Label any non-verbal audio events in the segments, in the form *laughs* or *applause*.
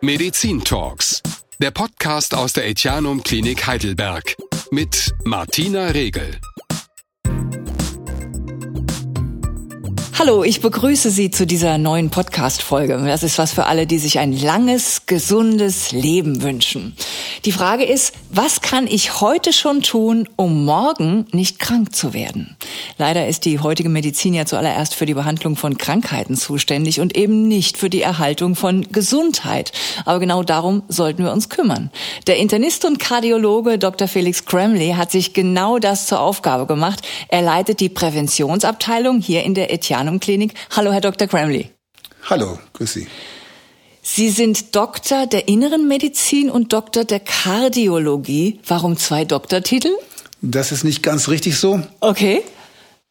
Medizin Talks, der Podcast aus der Etianum Klinik Heidelberg mit Martina Regel. Hallo, ich begrüße Sie zu dieser neuen Podcast-Folge. Das ist was für alle, die sich ein langes, gesundes Leben wünschen. Die Frage ist, was kann ich heute schon tun, um morgen nicht krank zu werden? Leider ist die heutige Medizin ja zuallererst für die Behandlung von Krankheiten zuständig und eben nicht für die Erhaltung von Gesundheit. Aber genau darum sollten wir uns kümmern. Der Internist und Kardiologe Dr. Felix Kremley hat sich genau das zur Aufgabe gemacht. Er leitet die Präventionsabteilung hier in der Etienne Organum Klinik. Hallo, Herr Dr. Gramley. Hallo, grüß Sie. Sie sind Doktor der Inneren Medizin und Doktor der Kardiologie. Warum zwei Doktortitel? Das ist nicht ganz richtig so. Okay.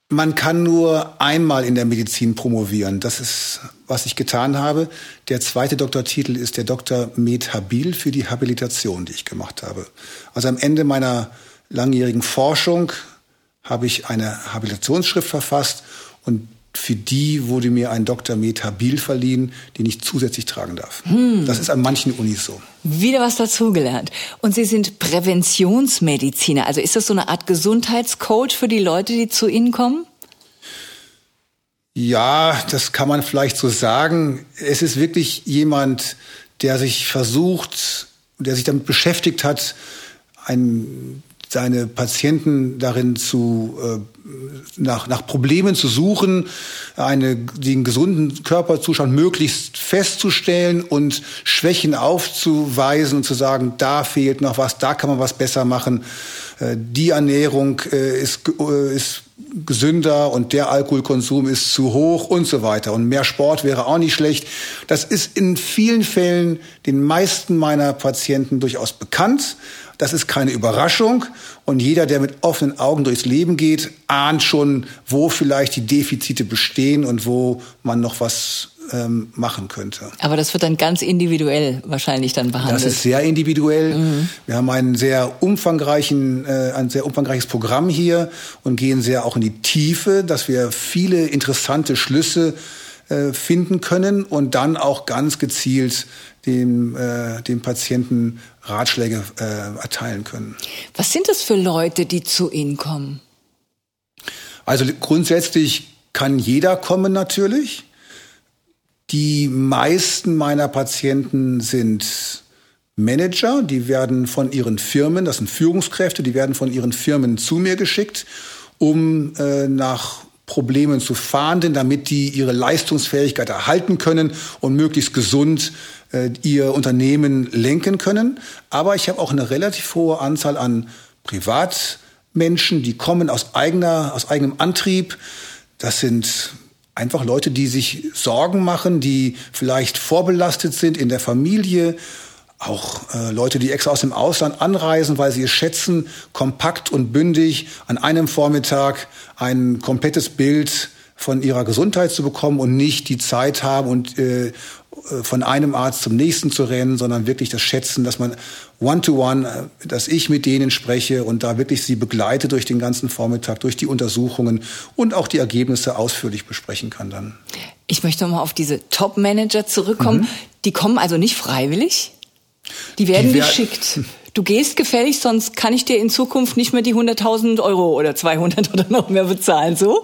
Man kann nur einmal in der Medizin promovieren. Das ist, was ich getan habe. Der zweite Doktortitel ist der Dr. Med Habil für die Habilitation, die ich gemacht habe. Also am Ende meiner langjährigen Forschung habe ich eine Habilitationsschrift verfasst und für die wurde mir ein Dr. Metabil verliehen, den ich zusätzlich tragen darf. Hm. Das ist an manchen Unis so. Wieder was dazugelernt. Und Sie sind Präventionsmediziner. Also ist das so eine Art Gesundheitscoach für die Leute, die zu Ihnen kommen? Ja, das kann man vielleicht so sagen. Es ist wirklich jemand, der sich versucht, der sich damit beschäftigt hat, ein seine Patienten darin zu äh, nach, nach Problemen zu suchen, eine, den gesunden Körperzustand möglichst festzustellen und Schwächen aufzuweisen und zu sagen, da fehlt noch was, da kann man was besser machen. Äh, die Ernährung äh, ist, äh, ist gesünder und der Alkoholkonsum ist zu hoch und so weiter. Und mehr Sport wäre auch nicht schlecht. Das ist in vielen Fällen den meisten meiner Patienten durchaus bekannt. Das ist keine Überraschung. Und jeder, der mit offenen Augen durchs Leben geht, ahnt schon, wo vielleicht die Defizite bestehen und wo man noch was ähm, machen könnte. Aber das wird dann ganz individuell wahrscheinlich dann behandelt. Das ist sehr individuell. Mhm. Wir haben einen sehr umfangreichen, äh, ein sehr umfangreiches Programm hier und gehen sehr auch in die Tiefe, dass wir viele interessante Schlüsse äh, finden können und dann auch ganz gezielt dem, äh, dem Patienten Ratschläge äh, erteilen können. Was sind das für Leute, die zu Ihnen kommen? Also grundsätzlich kann jeder kommen natürlich. Die meisten meiner Patienten sind Manager, die werden von ihren Firmen, das sind Führungskräfte, die werden von ihren Firmen zu mir geschickt, um äh, nach Problemen zu fahnden, damit die ihre Leistungsfähigkeit erhalten können und möglichst gesund äh, ihr Unternehmen lenken können. Aber ich habe auch eine relativ hohe Anzahl an Privatmenschen, die kommen aus eigener, aus eigenem Antrieb. Das sind einfach Leute, die sich Sorgen machen, die vielleicht vorbelastet sind in der Familie, auch äh, Leute, die extra aus dem Ausland anreisen, weil sie es schätzen, kompakt und bündig an einem Vormittag ein komplettes Bild von ihrer Gesundheit zu bekommen und nicht die Zeit haben und äh, von einem Arzt zum nächsten zu rennen, sondern wirklich das Schätzen, dass man one-to-one, -one, äh, dass ich mit denen spreche und da wirklich sie begleite durch den ganzen Vormittag, durch die Untersuchungen und auch die Ergebnisse ausführlich besprechen kann dann. Ich möchte mal auf diese Top-Manager zurückkommen. Mhm. Die kommen also nicht freiwillig? Die werden die geschickt. Du gehst gefällig, sonst kann ich dir in Zukunft nicht mehr die 100.000 Euro oder 200 *laughs* oder noch mehr bezahlen, so?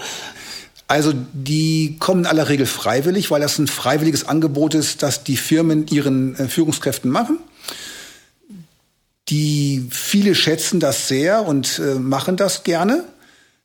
Also die kommen in aller Regel freiwillig, weil das ein freiwilliges Angebot ist, das die Firmen ihren äh, Führungskräften machen. Die viele schätzen das sehr und äh, machen das gerne.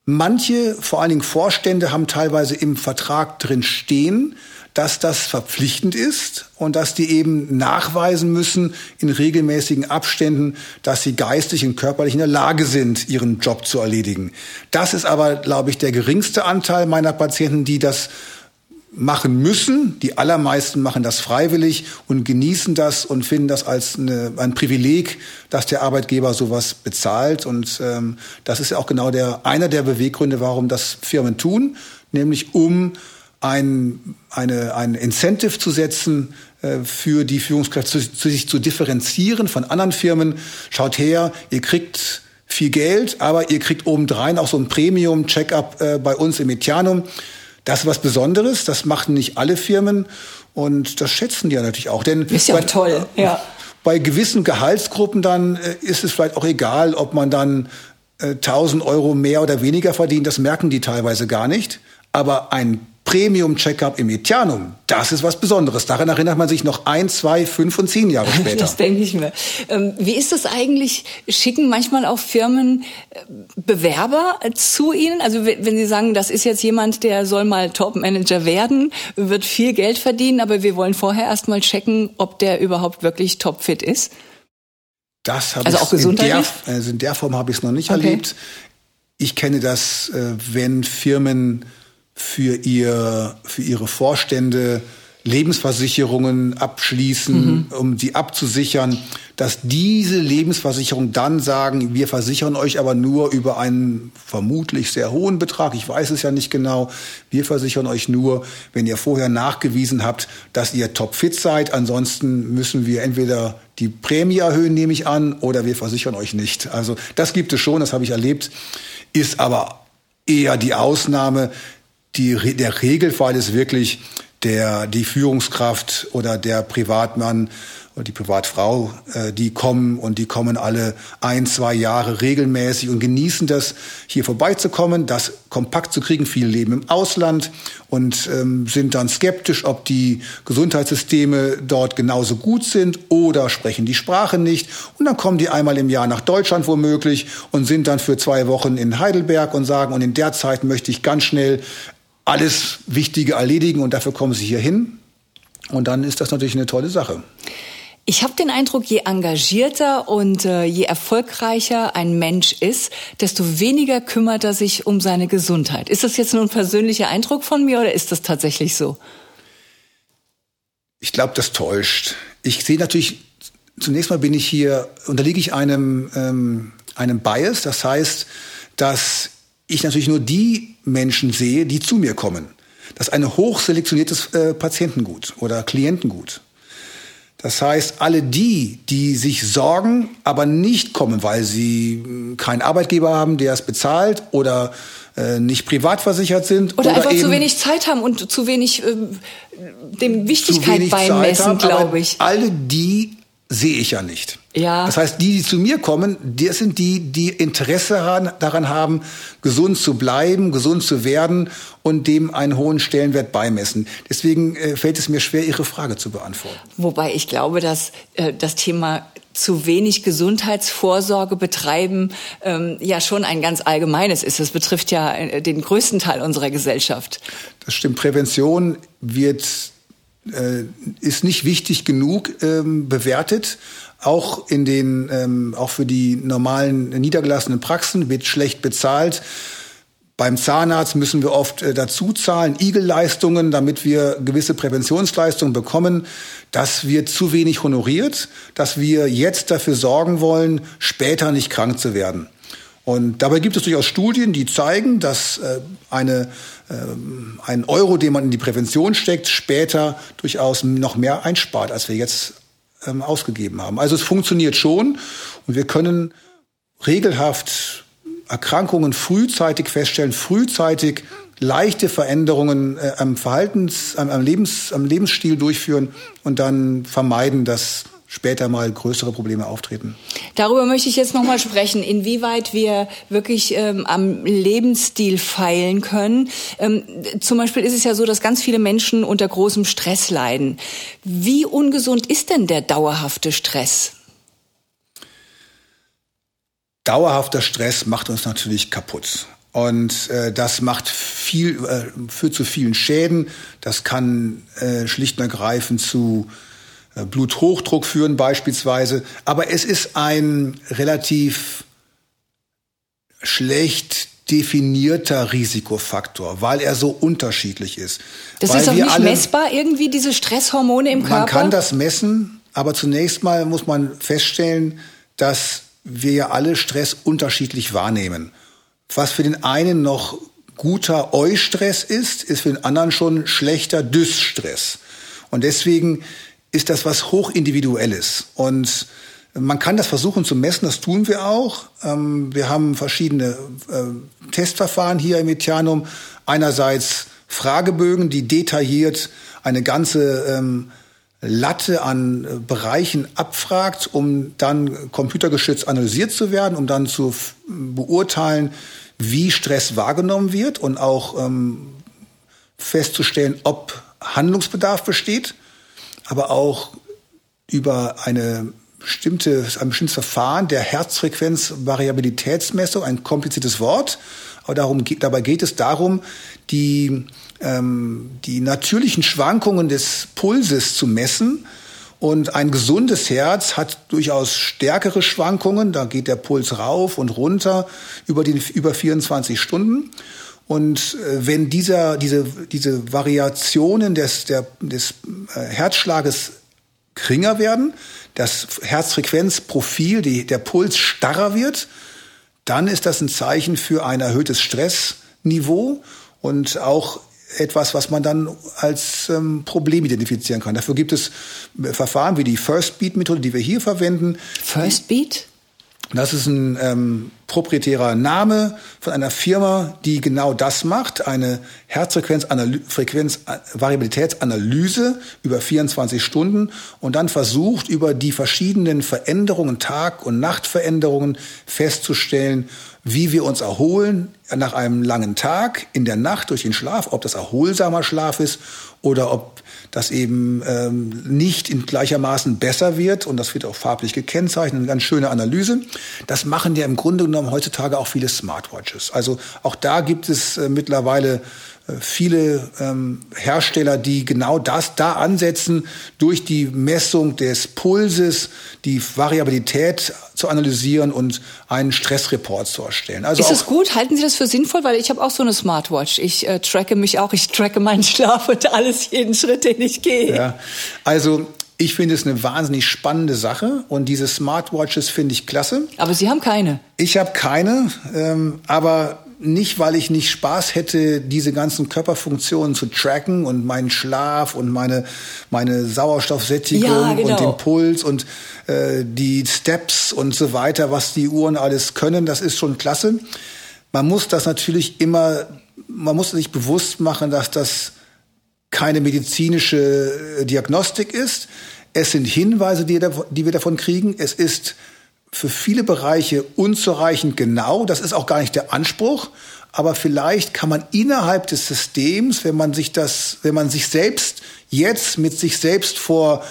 Manche, vor allen Dingen Vorstände, haben teilweise im Vertrag drin stehen, dass das verpflichtend ist und dass die eben nachweisen müssen in regelmäßigen Abständen, dass sie geistig und körperlich in der Lage sind, ihren Job zu erledigen. Das ist aber, glaube ich, der geringste Anteil meiner Patienten, die das machen müssen. Die allermeisten machen das freiwillig und genießen das und finden das als eine, ein Privileg, dass der Arbeitgeber sowas bezahlt. Und ähm, das ist ja auch genau der einer der Beweggründe, warum das Firmen tun, nämlich um ein, eine, ein Incentive zu setzen äh, für die Führungskräfte, sich zu differenzieren von anderen Firmen. Schaut her, ihr kriegt viel Geld, aber ihr kriegt obendrein auch so ein Premium-Check-up äh, bei uns im Etianum. Das ist was Besonderes, das machen nicht alle Firmen. Und das schätzen die ja natürlich auch. Denn ist ja bei, toll, ja. Bei gewissen Gehaltsgruppen dann äh, ist es vielleicht auch egal, ob man dann äh, 1000 Euro mehr oder weniger verdient. Das merken die teilweise gar nicht. Aber ein Premium-Checkup im Etianum, das ist was Besonderes. Daran erinnert man sich noch ein, zwei, fünf und zehn Jahre *laughs* später. Das denke ich mir. Ähm, wie ist das eigentlich? Schicken manchmal auch Firmen äh, Bewerber zu Ihnen? Also wenn Sie sagen, das ist jetzt jemand, der soll mal Top-Manager werden, wird viel Geld verdienen, aber wir wollen vorher erst mal checken, ob der überhaupt wirklich topfit ist? Das habe also ich? In der, also in der Form habe ich es noch nicht okay. erlebt. Ich kenne das, äh, wenn Firmen für, ihr, für ihre Vorstände Lebensversicherungen abschließen, mhm. um sie abzusichern, dass diese Lebensversicherungen dann sagen, wir versichern euch aber nur über einen vermutlich sehr hohen Betrag, ich weiß es ja nicht genau, wir versichern euch nur, wenn ihr vorher nachgewiesen habt, dass ihr topfit seid, ansonsten müssen wir entweder die Prämie erhöhen, nehme ich an, oder wir versichern euch nicht. Also das gibt es schon, das habe ich erlebt, ist aber eher die Ausnahme die, der Regelfall ist wirklich der, die Führungskraft oder der Privatmann oder die Privatfrau, äh, die kommen und die kommen alle ein, zwei Jahre regelmäßig und genießen das, hier vorbeizukommen, das kompakt zu kriegen. Viele leben im Ausland und ähm, sind dann skeptisch, ob die Gesundheitssysteme dort genauso gut sind oder sprechen die Sprache nicht. Und dann kommen die einmal im Jahr nach Deutschland womöglich und sind dann für zwei Wochen in Heidelberg und sagen, und in der Zeit möchte ich ganz schnell alles Wichtige erledigen und dafür kommen sie hier hin. Und dann ist das natürlich eine tolle Sache. Ich habe den Eindruck, je engagierter und äh, je erfolgreicher ein Mensch ist, desto weniger kümmert er sich um seine Gesundheit. Ist das jetzt nur ein persönlicher Eindruck von mir oder ist das tatsächlich so? Ich glaube, das täuscht. Ich sehe natürlich, zunächst mal bin ich hier, unterliege ich einem, ähm, einem Bias. Das heißt, dass ich natürlich nur die Menschen sehe, die zu mir kommen. Das ist ein hochselektioniertes äh, Patientengut oder Klientengut. Das heißt, alle die, die sich sorgen, aber nicht kommen, weil sie hm, keinen Arbeitgeber haben, der es bezahlt oder äh, nicht privat versichert sind. Oder, oder einfach zu wenig Zeit haben und zu wenig äh, dem Wichtigkeit beimessen, glaube ich. Alle die sehe ich ja nicht. Ja. Das heißt, die, die zu mir kommen, das sind die, die Interesse daran haben, gesund zu bleiben, gesund zu werden und dem einen hohen Stellenwert beimessen. Deswegen äh, fällt es mir schwer, Ihre Frage zu beantworten. Wobei ich glaube, dass äh, das Thema zu wenig Gesundheitsvorsorge betreiben ähm, ja schon ein ganz allgemeines ist. Das betrifft ja äh, den größten Teil unserer Gesellschaft. Das stimmt. Prävention wird äh, ist nicht wichtig genug ähm, bewertet. Auch in den, ähm, auch für die normalen niedergelassenen Praxen wird schlecht bezahlt. Beim Zahnarzt müssen wir oft äh, dazu zahlen, Igelleistungen, damit wir gewisse Präventionsleistungen bekommen. Das wird zu wenig honoriert, dass wir jetzt dafür sorgen wollen, später nicht krank zu werden. Und dabei gibt es durchaus Studien, die zeigen, dass äh, eine, äh, ein Euro, den man in die Prävention steckt, später durchaus noch mehr einspart, als wir jetzt ähm, ausgegeben haben. Also es funktioniert schon und wir können regelhaft Erkrankungen frühzeitig feststellen, frühzeitig leichte Veränderungen äh, am Verhaltens, am, am, Lebens, am Lebensstil durchführen und dann vermeiden, dass später mal größere Probleme auftreten. Darüber möchte ich jetzt noch mal sprechen, inwieweit wir wirklich ähm, am Lebensstil feilen können. Ähm, zum Beispiel ist es ja so, dass ganz viele Menschen unter großem Stress leiden. Wie ungesund ist denn der dauerhafte Stress? Dauerhafter Stress macht uns natürlich kaputt. Und äh, das macht viel, äh, führt zu vielen Schäden. Das kann äh, schlicht und ergreifend zu Bluthochdruck führen beispielsweise. Aber es ist ein relativ schlecht definierter Risikofaktor, weil er so unterschiedlich ist. Das weil ist auch nicht alle, messbar irgendwie, diese Stresshormone im Körper? Man kann das messen, aber zunächst mal muss man feststellen, dass wir ja alle Stress unterschiedlich wahrnehmen. Was für den einen noch guter Eustress ist, ist für den anderen schon schlechter Dysstress. Und deswegen ist das was hochindividuelles. Und man kann das versuchen zu messen, das tun wir auch. Ähm, wir haben verschiedene äh, Testverfahren hier im Etianum. Einerseits Fragebögen, die detailliert eine ganze ähm, Latte an äh, Bereichen abfragt, um dann computergeschützt analysiert zu werden, um dann zu beurteilen, wie Stress wahrgenommen wird und auch ähm, festzustellen, ob Handlungsbedarf besteht, aber auch über eine bestimmte, ein bestimmtes Verfahren der Herzfrequenzvariabilitätsmessung, ein kompliziertes Wort, aber darum, dabei geht es darum, die ähm, die natürlichen Schwankungen des Pulses zu messen. Und ein gesundes Herz hat durchaus stärkere Schwankungen. Da geht der Puls rauf und runter über, die, über 24 Stunden. Und äh, wenn dieser, diese, diese Variationen des, der, des äh, Herzschlages geringer werden, das Herzfrequenzprofil, die, der Puls starrer wird, dann ist das ein Zeichen für ein erhöhtes Stressniveau und auch etwas, was man dann als ähm, Problem identifizieren kann. Dafür gibt es äh, Verfahren wie die First Beat Methode, die wir hier verwenden. First Beat? Das ist ein ähm, proprietärer Name von einer Firma, die genau das macht, eine Herzfrequenz-Variabilitätsanalyse über 24 Stunden und dann versucht, über die verschiedenen Veränderungen, Tag- und Nachtveränderungen festzustellen, wie wir uns erholen nach einem langen Tag, in der Nacht durch den Schlaf, ob das erholsamer Schlaf ist oder ob das eben ähm, nicht in gleichermaßen besser wird und das wird auch farblich gekennzeichnet, eine ganz schöne Analyse. Das machen ja im Grunde genommen heutzutage auch viele Smartwatches. Also auch da gibt es äh, mittlerweile viele ähm, Hersteller, die genau das da ansetzen, durch die Messung des Pulses die Variabilität zu analysieren und einen Stressreport zu erstellen. Also ist es gut? Halten Sie das für sinnvoll? Weil ich habe auch so eine Smartwatch. Ich äh, tracke mich auch. Ich tracke meinen Schlaf und alles, jeden Schritt, den ich gehe. Ja, also ich finde es eine wahnsinnig spannende Sache und diese Smartwatches finde ich klasse. Aber Sie haben keine. Ich habe keine, ähm, aber nicht, weil ich nicht Spaß hätte, diese ganzen Körperfunktionen zu tracken und meinen Schlaf und meine, meine Sauerstoffsättigung ja, genau. und den Puls und äh, die Steps und so weiter, was die Uhren alles können, das ist schon klasse. Man muss das natürlich immer, man muss sich bewusst machen, dass das keine medizinische äh, Diagnostik ist. Es sind Hinweise, die, die wir davon kriegen. Es ist für viele Bereiche unzureichend genau. Das ist auch gar nicht der Anspruch. Aber vielleicht kann man innerhalb des Systems, wenn man sich das, wenn man sich selbst jetzt mit sich selbst vor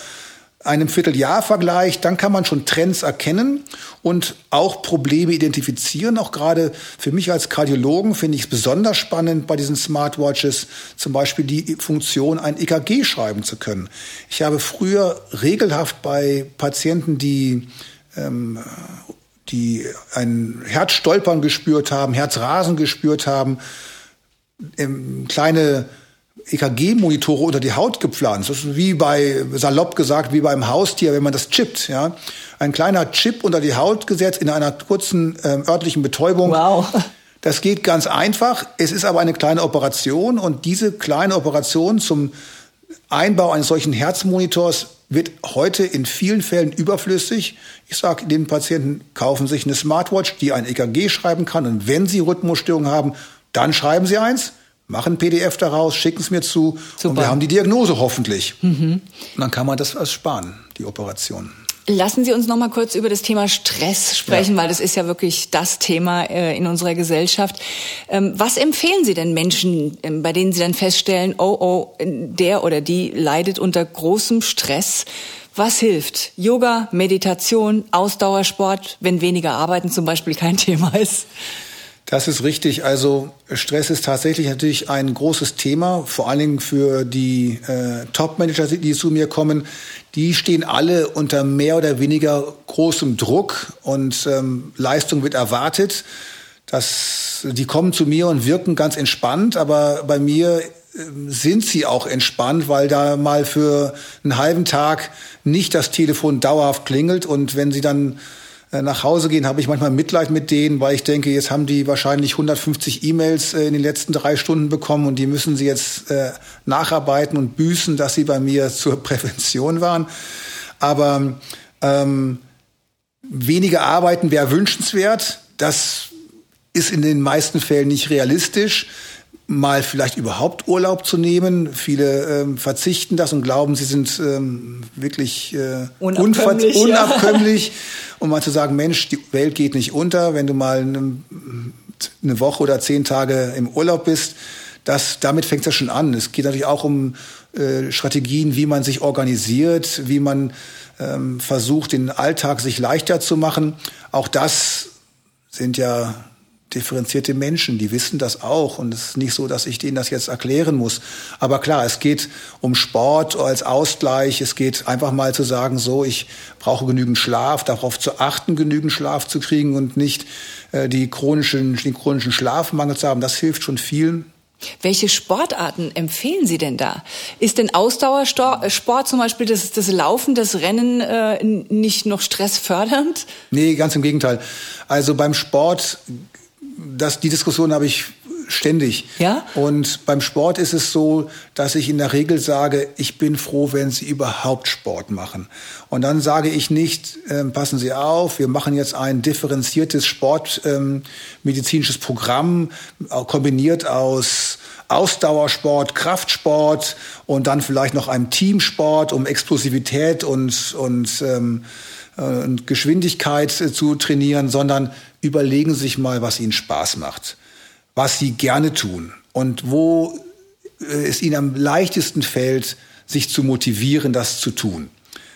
einem Vierteljahr vergleicht, dann kann man schon Trends erkennen und auch Probleme identifizieren. Auch gerade für mich als Kardiologen finde ich es besonders spannend, bei diesen Smartwatches zum Beispiel die Funktion, ein EKG schreiben zu können. Ich habe früher regelhaft bei Patienten, die ähm, die ein Herzstolpern gespürt haben, Herzrasen gespürt haben, ähm, kleine EKG-Monitore unter die Haut gepflanzt. Das ist wie bei, salopp gesagt, wie beim Haustier, wenn man das chippt. Ja? Ein kleiner Chip unter die Haut gesetzt in einer kurzen ähm, örtlichen Betäubung. Wow. Das geht ganz einfach. Es ist aber eine kleine Operation und diese kleine Operation zum Einbau eines solchen Herzmonitors wird heute in vielen Fällen überflüssig. Ich sage den Patienten, kaufen sich eine Smartwatch, die ein EKG schreiben kann. Und wenn sie Rhythmusstörungen haben, dann schreiben sie eins, machen PDF daraus, schicken es mir zu Super. und wir haben die Diagnose hoffentlich. Mhm. Und dann kann man das sparen, die Operation. Lassen Sie uns noch mal kurz über das Thema Stress sprechen, ja. weil das ist ja wirklich das Thema äh, in unserer Gesellschaft. Ähm, was empfehlen Sie denn Menschen, ähm, bei denen Sie dann feststellen, oh, oh, der oder die leidet unter großem Stress? Was hilft? Yoga, Meditation, Ausdauersport, wenn weniger Arbeiten zum Beispiel kein *laughs* Thema ist? Das ist richtig. Also Stress ist tatsächlich natürlich ein großes Thema, vor allen Dingen für die äh, Top-Manager, die zu mir kommen. Die stehen alle unter mehr oder weniger großem Druck und ähm, Leistung wird erwartet. Das, die kommen zu mir und wirken ganz entspannt, aber bei mir ähm, sind sie auch entspannt, weil da mal für einen halben Tag nicht das Telefon dauerhaft klingelt und wenn sie dann nach Hause gehen, habe ich manchmal Mitleid mit denen, weil ich denke, jetzt haben die wahrscheinlich 150 E-Mails äh, in den letzten drei Stunden bekommen und die müssen sie jetzt äh, nacharbeiten und büßen, dass sie bei mir *laughs* zur Prävention waren. Aber ähm, weniger arbeiten wäre wünschenswert. Das ist in den meisten Fällen nicht realistisch. Mal vielleicht überhaupt Urlaub zu nehmen. Viele ähm, verzichten das und glauben, sie sind ähm, wirklich äh, unabkömmlich, unabkömmlich. Ja. Um mal zu sagen, Mensch, die Welt geht nicht unter, wenn du mal eine, eine Woche oder zehn Tage im Urlaub bist. Das, damit fängt es ja schon an. Es geht natürlich auch um äh, Strategien, wie man sich organisiert, wie man ähm, versucht, den Alltag sich leichter zu machen. Auch das sind ja differenzierte Menschen, die wissen das auch und es ist nicht so, dass ich denen das jetzt erklären muss. Aber klar, es geht um Sport als Ausgleich, es geht einfach mal zu sagen, so, ich brauche genügend Schlaf, darauf zu achten, genügend Schlaf zu kriegen und nicht äh, die chronischen, den chronischen Schlafmangel zu haben, das hilft schon vielen. Welche Sportarten empfehlen Sie denn da? Ist denn Ausdauersport zum Beispiel das, das Laufen, das Rennen äh, nicht noch stressfördernd? Nee, ganz im Gegenteil. Also beim Sport das, die Diskussion habe ich ständig. Ja? Und beim Sport ist es so, dass ich in der Regel sage, ich bin froh, wenn Sie überhaupt Sport machen. Und dann sage ich nicht, äh, passen Sie auf, wir machen jetzt ein differenziertes sportmedizinisches ähm, Programm, äh, kombiniert aus Ausdauersport, Kraftsport und dann vielleicht noch einem Teamsport, um Explosivität und, und ähm, äh, und Geschwindigkeit äh, zu trainieren, sondern überlegen sich mal, was Ihnen Spaß macht, was Sie gerne tun und wo äh, es Ihnen am leichtesten fällt, sich zu motivieren, das zu tun.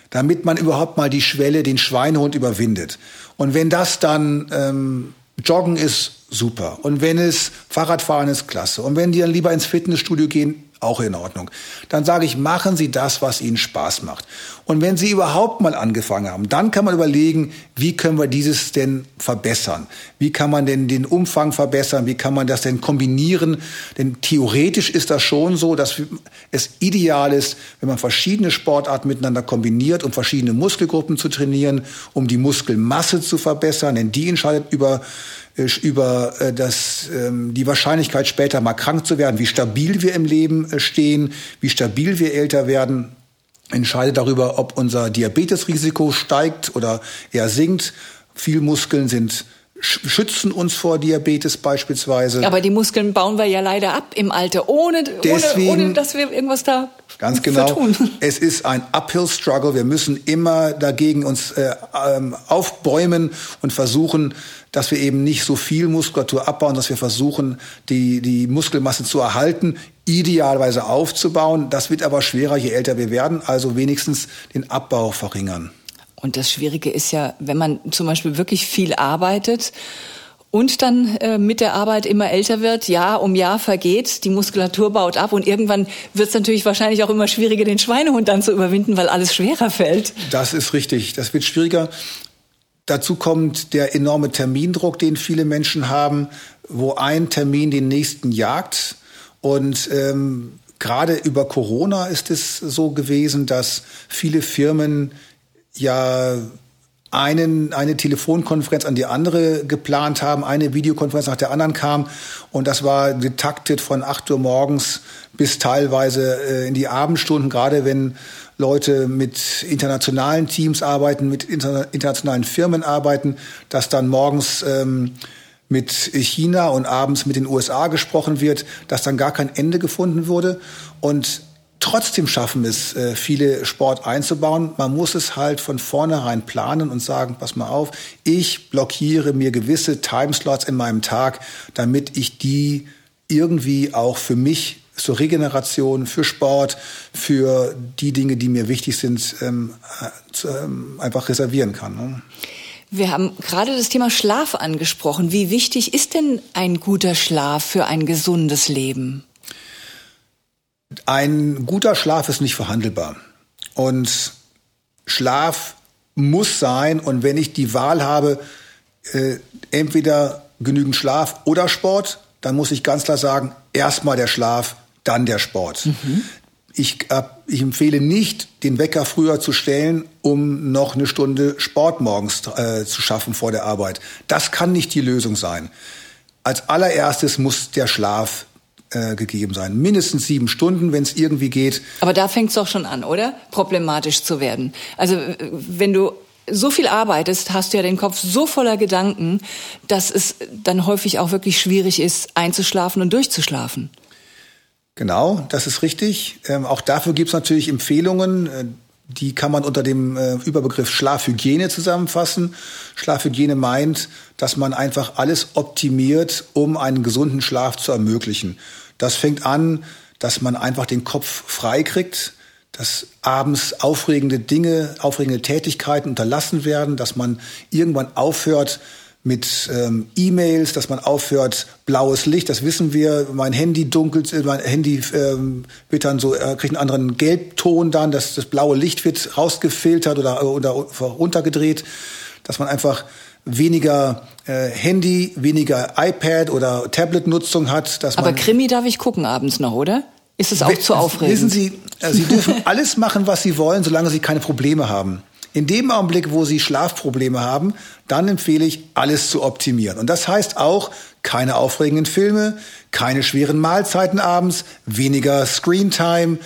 Damit man überhaupt mal die Schwelle, den Schweinehund überwindet. Und wenn das dann ähm, Joggen ist, super. Und wenn es Fahrradfahren ist, klasse. Und wenn die dann lieber ins Fitnessstudio gehen, auch in Ordnung. Dann sage ich, machen Sie das, was Ihnen Spaß macht. Und wenn Sie überhaupt mal angefangen haben, dann kann man überlegen, wie können wir dieses denn verbessern? Wie kann man denn den Umfang verbessern? Wie kann man das denn kombinieren? Denn theoretisch ist das schon so, dass es ideal ist, wenn man verschiedene Sportarten miteinander kombiniert, um verschiedene Muskelgruppen zu trainieren, um die Muskelmasse zu verbessern, denn die entscheidet über über äh, das, ähm, die Wahrscheinlichkeit, später mal krank zu werden, wie stabil wir im Leben äh, stehen, wie stabil wir älter werden, entscheidet darüber, ob unser Diabetesrisiko steigt oder eher sinkt. Viel Muskeln sind schützen uns vor Diabetes beispielsweise. Aber die Muskeln bauen wir ja leider ab im Alter, ohne, Deswegen, ohne, ohne dass wir irgendwas da Ganz genau. Tun. *laughs* Es ist ein Uphill Struggle. Wir müssen immer dagegen uns äh, ähm, aufbäumen und versuchen, dass wir eben nicht so viel Muskulatur abbauen, dass wir versuchen, die, die Muskelmasse zu erhalten, idealerweise aufzubauen. Das wird aber schwerer, je älter wir werden, also wenigstens den Abbau verringern. Und das Schwierige ist ja, wenn man zum Beispiel wirklich viel arbeitet und dann äh, mit der Arbeit immer älter wird, Jahr um Jahr vergeht, die Muskulatur baut ab und irgendwann wird es natürlich wahrscheinlich auch immer schwieriger, den Schweinehund dann zu überwinden, weil alles schwerer fällt. Das ist richtig. Das wird schwieriger. Dazu kommt der enorme Termindruck, den viele Menschen haben, wo ein Termin den nächsten jagt. Und ähm, gerade über Corona ist es so gewesen, dass viele Firmen ja einen, eine Telefonkonferenz an die andere geplant haben, eine Videokonferenz nach der anderen kam und das war getaktet von 8 Uhr morgens bis teilweise äh, in die Abendstunden, gerade wenn Leute mit internationalen Teams arbeiten, mit interna internationalen Firmen arbeiten, dass dann morgens ähm, mit China und abends mit den USA gesprochen wird, dass dann gar kein Ende gefunden wurde. Und trotzdem schaffen es, äh, viele Sport einzubauen. Man muss es halt von vornherein planen und sagen, pass mal auf, ich blockiere mir gewisse Timeslots in meinem Tag, damit ich die irgendwie auch für mich zur Regeneration, für Sport, für die Dinge, die mir wichtig sind, ähm, äh, ähm, einfach reservieren kann. Ne? Wir haben gerade das Thema Schlaf angesprochen. Wie wichtig ist denn ein guter Schlaf für ein gesundes Leben? Ein guter Schlaf ist nicht verhandelbar. Und Schlaf muss sein. Und wenn ich die Wahl habe, äh, entweder genügend Schlaf oder Sport, dann muss ich ganz klar sagen, erstmal der Schlaf, dann der Sport. Mhm. Ich, äh, ich empfehle nicht, den Wecker früher zu stellen, um noch eine Stunde Sport morgens äh, zu schaffen vor der Arbeit. Das kann nicht die Lösung sein. Als allererstes muss der Schlaf äh, gegeben sein. Mindestens sieben Stunden, wenn es irgendwie geht. Aber da fängt es doch schon an, oder? Problematisch zu werden. Also wenn du so viel arbeitest, hast du ja den Kopf so voller Gedanken, dass es dann häufig auch wirklich schwierig ist, einzuschlafen und durchzuschlafen. Genau, das ist richtig. Ähm, auch dafür gibt es natürlich Empfehlungen. Äh, die kann man unter dem äh, Überbegriff Schlafhygiene zusammenfassen. Schlafhygiene meint, dass man einfach alles optimiert, um einen gesunden Schlaf zu ermöglichen. Das fängt an, dass man einfach den Kopf frei kriegt, dass abends aufregende Dinge, aufregende Tätigkeiten unterlassen werden, dass man irgendwann aufhört, mit ähm, E-Mails, dass man aufhört, blaues Licht, das wissen wir, mein Handy dunkelt, äh, mein Handy ähm, wird dann so, äh, kriegt einen anderen Gelbton dann, dass das blaue Licht wird rausgefiltert oder, oder runtergedreht, dass man einfach weniger Handy, weniger iPad oder Tablet-Nutzung hat. Dass Aber Krimi darf ich gucken abends noch, oder? Ist es auch zu aufregend? Wissen Sie, äh, Sie *laughs* dürfen alles machen, was Sie wollen, solange Sie keine Probleme haben. In dem Augenblick, wo Sie Schlafprobleme haben, dann empfehle ich, alles zu optimieren. Und das heißt auch, keine aufregenden Filme, keine schweren Mahlzeiten abends, weniger Screentime,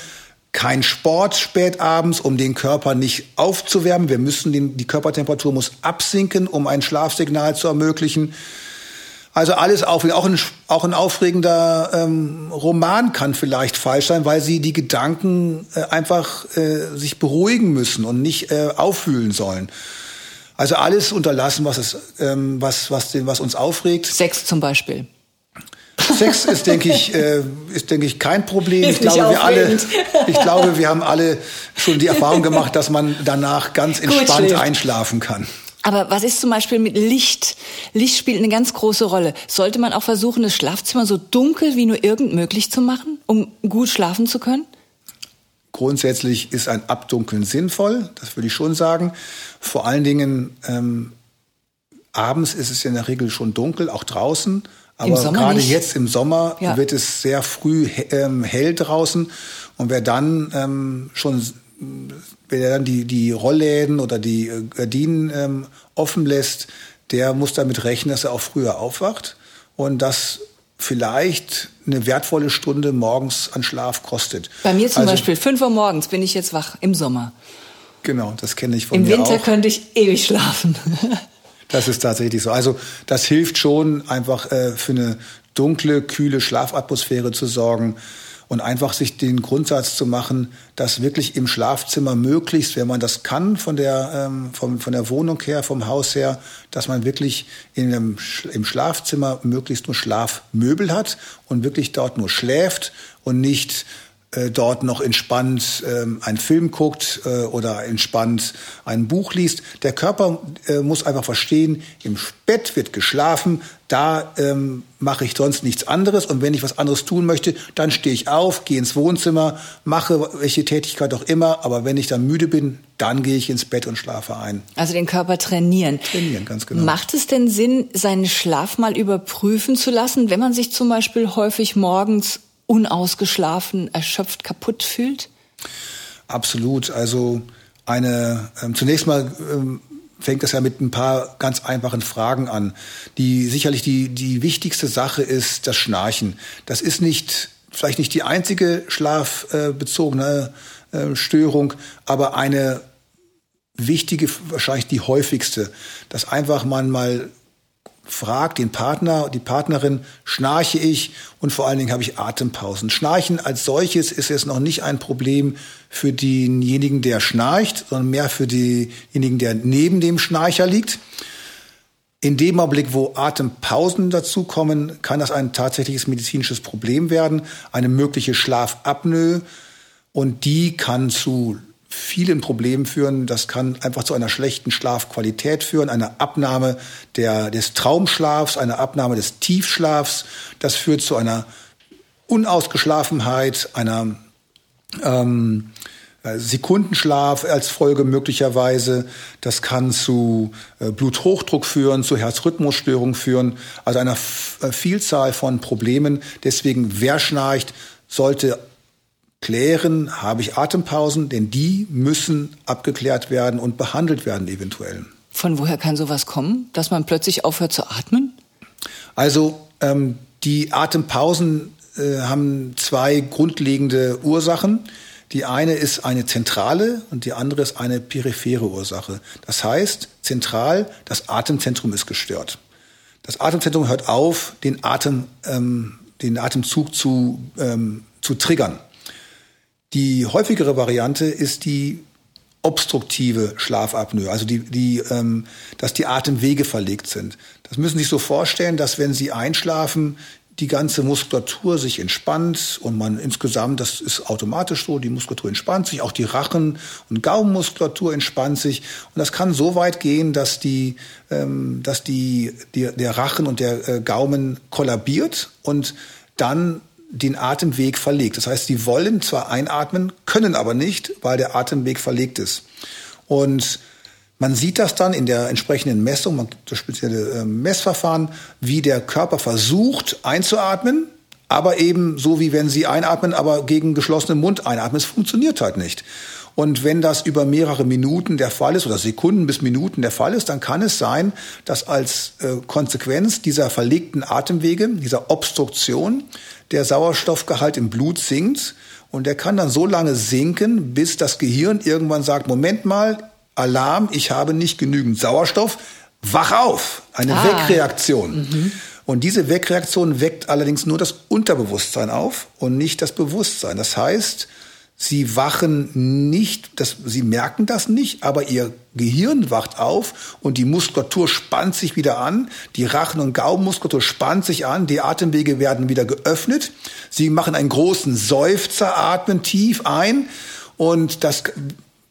kein Sport spät abends, um den Körper nicht aufzuwärmen. Wir müssen den, die Körpertemperatur muss absinken, um ein Schlafsignal zu ermöglichen. Also alles aufregend. Auch ein, auch ein aufregender ähm, Roman kann vielleicht falsch sein, weil sie die Gedanken äh, einfach äh, sich beruhigen müssen und nicht äh, auffühlen sollen. Also alles unterlassen, was es, ähm, was, was, den, was uns aufregt. Sex zum Beispiel. Sex ist, denke ich, äh, ist, denke ich, kein Problem. ich glaube, wir alle, ich glaube, wir haben alle schon die Erfahrung gemacht, dass man danach ganz entspannt einschlafen kann. Aber was ist zum Beispiel mit Licht? Licht spielt eine ganz große Rolle. Sollte man auch versuchen, das Schlafzimmer so dunkel wie nur irgend möglich zu machen, um gut schlafen zu können? Grundsätzlich ist ein Abdunkeln sinnvoll, das würde ich schon sagen. Vor allen Dingen ähm, abends ist es ja in der Regel schon dunkel, auch draußen. Aber gerade nicht. jetzt im Sommer ja. wird es sehr früh ähm, hell draußen. Und wer dann ähm, schon wenn er dann die, die Rollläden oder die äh, Gardinen ähm, offen lässt, der muss damit rechnen, dass er auch früher aufwacht und das vielleicht eine wertvolle Stunde morgens an Schlaf kostet. Bei mir zum also, Beispiel, 5 Uhr morgens bin ich jetzt wach im Sommer. Genau, das kenne ich von Im mir Winter auch. könnte ich ewig schlafen. *laughs* das ist tatsächlich so. Also das hilft schon, einfach äh, für eine dunkle, kühle Schlafatmosphäre zu sorgen und einfach sich den Grundsatz zu machen, dass wirklich im Schlafzimmer möglichst, wenn man das kann von der, ähm, vom, von der Wohnung her, vom Haus her, dass man wirklich in einem, im Schlafzimmer möglichst nur Schlafmöbel hat und wirklich dort nur schläft und nicht dort noch entspannt ähm, einen Film guckt äh, oder entspannt ein Buch liest. Der Körper äh, muss einfach verstehen, im Bett wird geschlafen, da ähm, mache ich sonst nichts anderes und wenn ich was anderes tun möchte, dann stehe ich auf, gehe ins Wohnzimmer, mache welche Tätigkeit auch immer, aber wenn ich dann müde bin, dann gehe ich ins Bett und schlafe ein. Also den Körper trainieren. Trainieren, ganz genau. Macht es denn Sinn, seinen Schlaf mal überprüfen zu lassen, wenn man sich zum Beispiel häufig morgens unausgeschlafen, erschöpft, kaputt fühlt? Absolut. Also eine ähm, zunächst mal ähm, fängt das ja mit ein paar ganz einfachen Fragen an. Die sicherlich die die wichtigste Sache ist das Schnarchen. Das ist nicht vielleicht nicht die einzige schlafbezogene äh, Störung, aber eine wichtige, wahrscheinlich die häufigste, dass einfach man mal fragt den Partner, die Partnerin, schnarche ich und vor allen Dingen habe ich Atempausen. Schnarchen als solches ist jetzt noch nicht ein Problem für denjenigen, der schnarcht, sondern mehr für denjenigen, der neben dem Schnarcher liegt. In dem Augenblick, wo Atempausen dazukommen, kann das ein tatsächliches medizinisches Problem werden, eine mögliche Schlafapnoe und die kann zu vielen Problemen führen. Das kann einfach zu einer schlechten Schlafqualität führen, einer Abnahme der, des Traumschlafs, einer Abnahme des Tiefschlafs. Das führt zu einer Unausgeschlafenheit, einer ähm, äh, Sekundenschlaf als Folge möglicherweise. Das kann zu äh, Bluthochdruck führen, zu Herzrhythmusstörungen führen, also einer äh, Vielzahl von Problemen. Deswegen, wer schnarcht, sollte klären, habe ich Atempausen, denn die müssen abgeklärt werden und behandelt werden eventuell. Von woher kann sowas kommen, dass man plötzlich aufhört zu atmen? Also ähm, die Atempausen äh, haben zwei grundlegende Ursachen. Die eine ist eine zentrale und die andere ist eine periphere Ursache. Das heißt, zentral, das Atemzentrum ist gestört. Das Atemzentrum hört auf, den Atem, ähm, den Atemzug zu ähm, zu triggern. Die häufigere Variante ist die obstruktive Schlafapnoe, also die, die, ähm, dass die Atemwege verlegt sind. Das müssen Sie sich so vorstellen, dass wenn Sie einschlafen, die ganze Muskulatur sich entspannt und man insgesamt, das ist automatisch so, die Muskulatur entspannt sich, auch die Rachen- und Gaumenmuskulatur entspannt sich und das kann so weit gehen, dass die, ähm, dass die, die der Rachen und der äh, Gaumen kollabiert und dann den Atemweg verlegt. Das heißt, sie wollen zwar einatmen, können aber nicht, weil der Atemweg verlegt ist. Und man sieht das dann in der entsprechenden Messung, man das spezielle äh, Messverfahren, wie der Körper versucht einzuatmen, aber eben so wie wenn sie einatmen, aber gegen geschlossenen Mund einatmen. Es funktioniert halt nicht. Und wenn das über mehrere Minuten der Fall ist oder Sekunden bis Minuten der Fall ist, dann kann es sein, dass als äh, Konsequenz dieser verlegten Atemwege, dieser Obstruktion, der Sauerstoffgehalt im Blut sinkt. Und der kann dann so lange sinken, bis das Gehirn irgendwann sagt, Moment mal, Alarm, ich habe nicht genügend Sauerstoff, wach auf. Eine ah. Wegreaktion. Mhm. Und diese Wegreaktion weckt allerdings nur das Unterbewusstsein auf und nicht das Bewusstsein. Das heißt, Sie wachen nicht, das, sie merken das nicht, aber ihr Gehirn wacht auf und die Muskulatur spannt sich wieder an, die Rachen- und Gaumenmuskulatur spannt sich an, die Atemwege werden wieder geöffnet. Sie machen einen großen Seufzer, atmen tief ein. Und das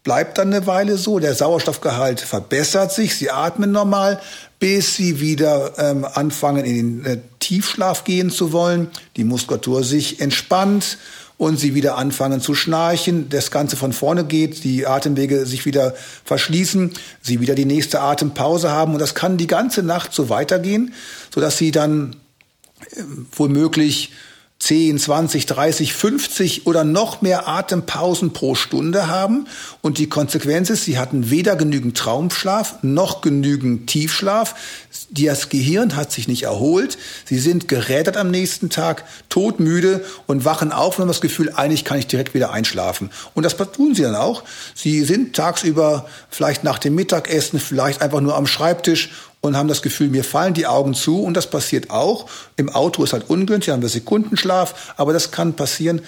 bleibt dann eine Weile so. Der Sauerstoffgehalt verbessert sich, sie atmen normal, bis sie wieder ähm, anfangen, in den äh, Tiefschlaf gehen zu wollen, die Muskulatur sich entspannt und sie wieder anfangen zu schnarchen, das Ganze von vorne geht, die Atemwege sich wieder verschließen, sie wieder die nächste Atempause haben. Und das kann die ganze Nacht so weitergehen, so dass sie dann äh, womöglich 10, 20, 30, 50 oder noch mehr Atempausen pro Stunde haben. Und die Konsequenz ist, sie hatten weder genügend Traumschlaf noch genügend Tiefschlaf. Das Gehirn hat sich nicht erholt. Sie sind gerädert am nächsten Tag, todmüde und wachen auf und haben das Gefühl, eigentlich kann ich direkt wieder einschlafen. Und das tun sie dann auch. Sie sind tagsüber vielleicht nach dem Mittagessen, vielleicht einfach nur am Schreibtisch und haben das Gefühl, mir fallen die Augen zu und das passiert auch. Im Auto ist halt ungünstig, haben wir Sekundenschlaf, aber das kann passieren.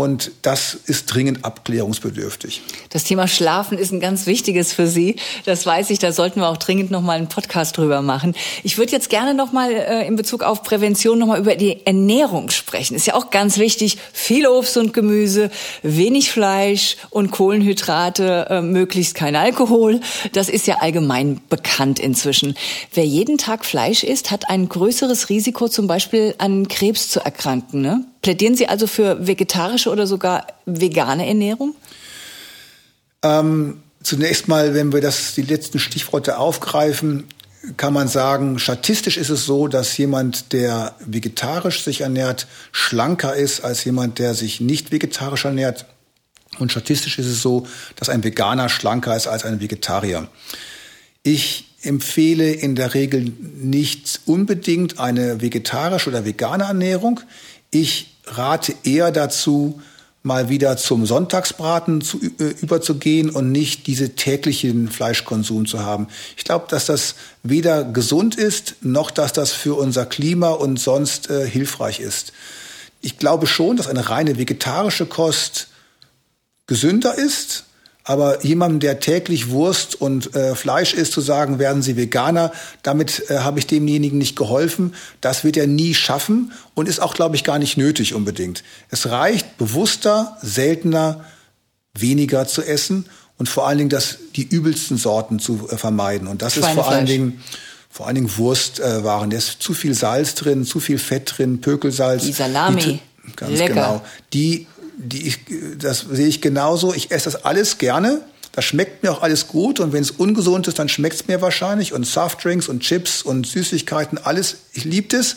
Und das ist dringend abklärungsbedürftig. Das Thema Schlafen ist ein ganz wichtiges für Sie. Das weiß ich. Da sollten wir auch dringend noch mal einen Podcast drüber machen. Ich würde jetzt gerne noch mal äh, in Bezug auf Prävention noch mal über die Ernährung sprechen. Ist ja auch ganz wichtig. Viel Obst und Gemüse, wenig Fleisch und Kohlenhydrate, äh, möglichst kein Alkohol. Das ist ja allgemein bekannt inzwischen. Wer jeden Tag Fleisch isst, hat ein größeres Risiko, zum Beispiel an Krebs zu erkranken. Ne? Plädieren Sie also für vegetarische oder sogar vegane Ernährung? Ähm, zunächst mal, wenn wir das, die letzten Stichworte aufgreifen, kann man sagen, statistisch ist es so, dass jemand, der vegetarisch sich ernährt, schlanker ist als jemand, der sich nicht vegetarisch ernährt. Und statistisch ist es so, dass ein Veganer schlanker ist als ein Vegetarier. Ich empfehle in der Regel nicht unbedingt eine vegetarische oder vegane Ernährung. Ich rate eher dazu, mal wieder zum Sonntagsbraten zu, äh, überzugehen und nicht diese täglichen Fleischkonsum zu haben. Ich glaube, dass das weder gesund ist, noch dass das für unser Klima und sonst äh, hilfreich ist. Ich glaube schon, dass eine reine vegetarische Kost gesünder ist, aber jemandem, der täglich Wurst und äh, Fleisch isst, zu sagen, werden Sie Veganer, damit äh, habe ich demjenigen nicht geholfen. Das wird er nie schaffen und ist auch, glaube ich, gar nicht nötig unbedingt. Es reicht, bewusster, seltener, weniger zu essen und vor allen Dingen das, die übelsten Sorten zu äh, vermeiden. Und das ist vor allen Dingen vor allen Dingen Wurstwaren. Äh, da ist zu viel Salz drin, zu viel Fett drin, Pökelsalz. Die Salami. Die, ganz Lecker. genau. Die die ich, das sehe ich genauso. Ich esse das alles gerne. Das schmeckt mir auch alles gut. Und wenn es ungesund ist, dann schmeckt es mir wahrscheinlich. Und Softdrinks und Chips und Süßigkeiten, alles. Ich liebe das.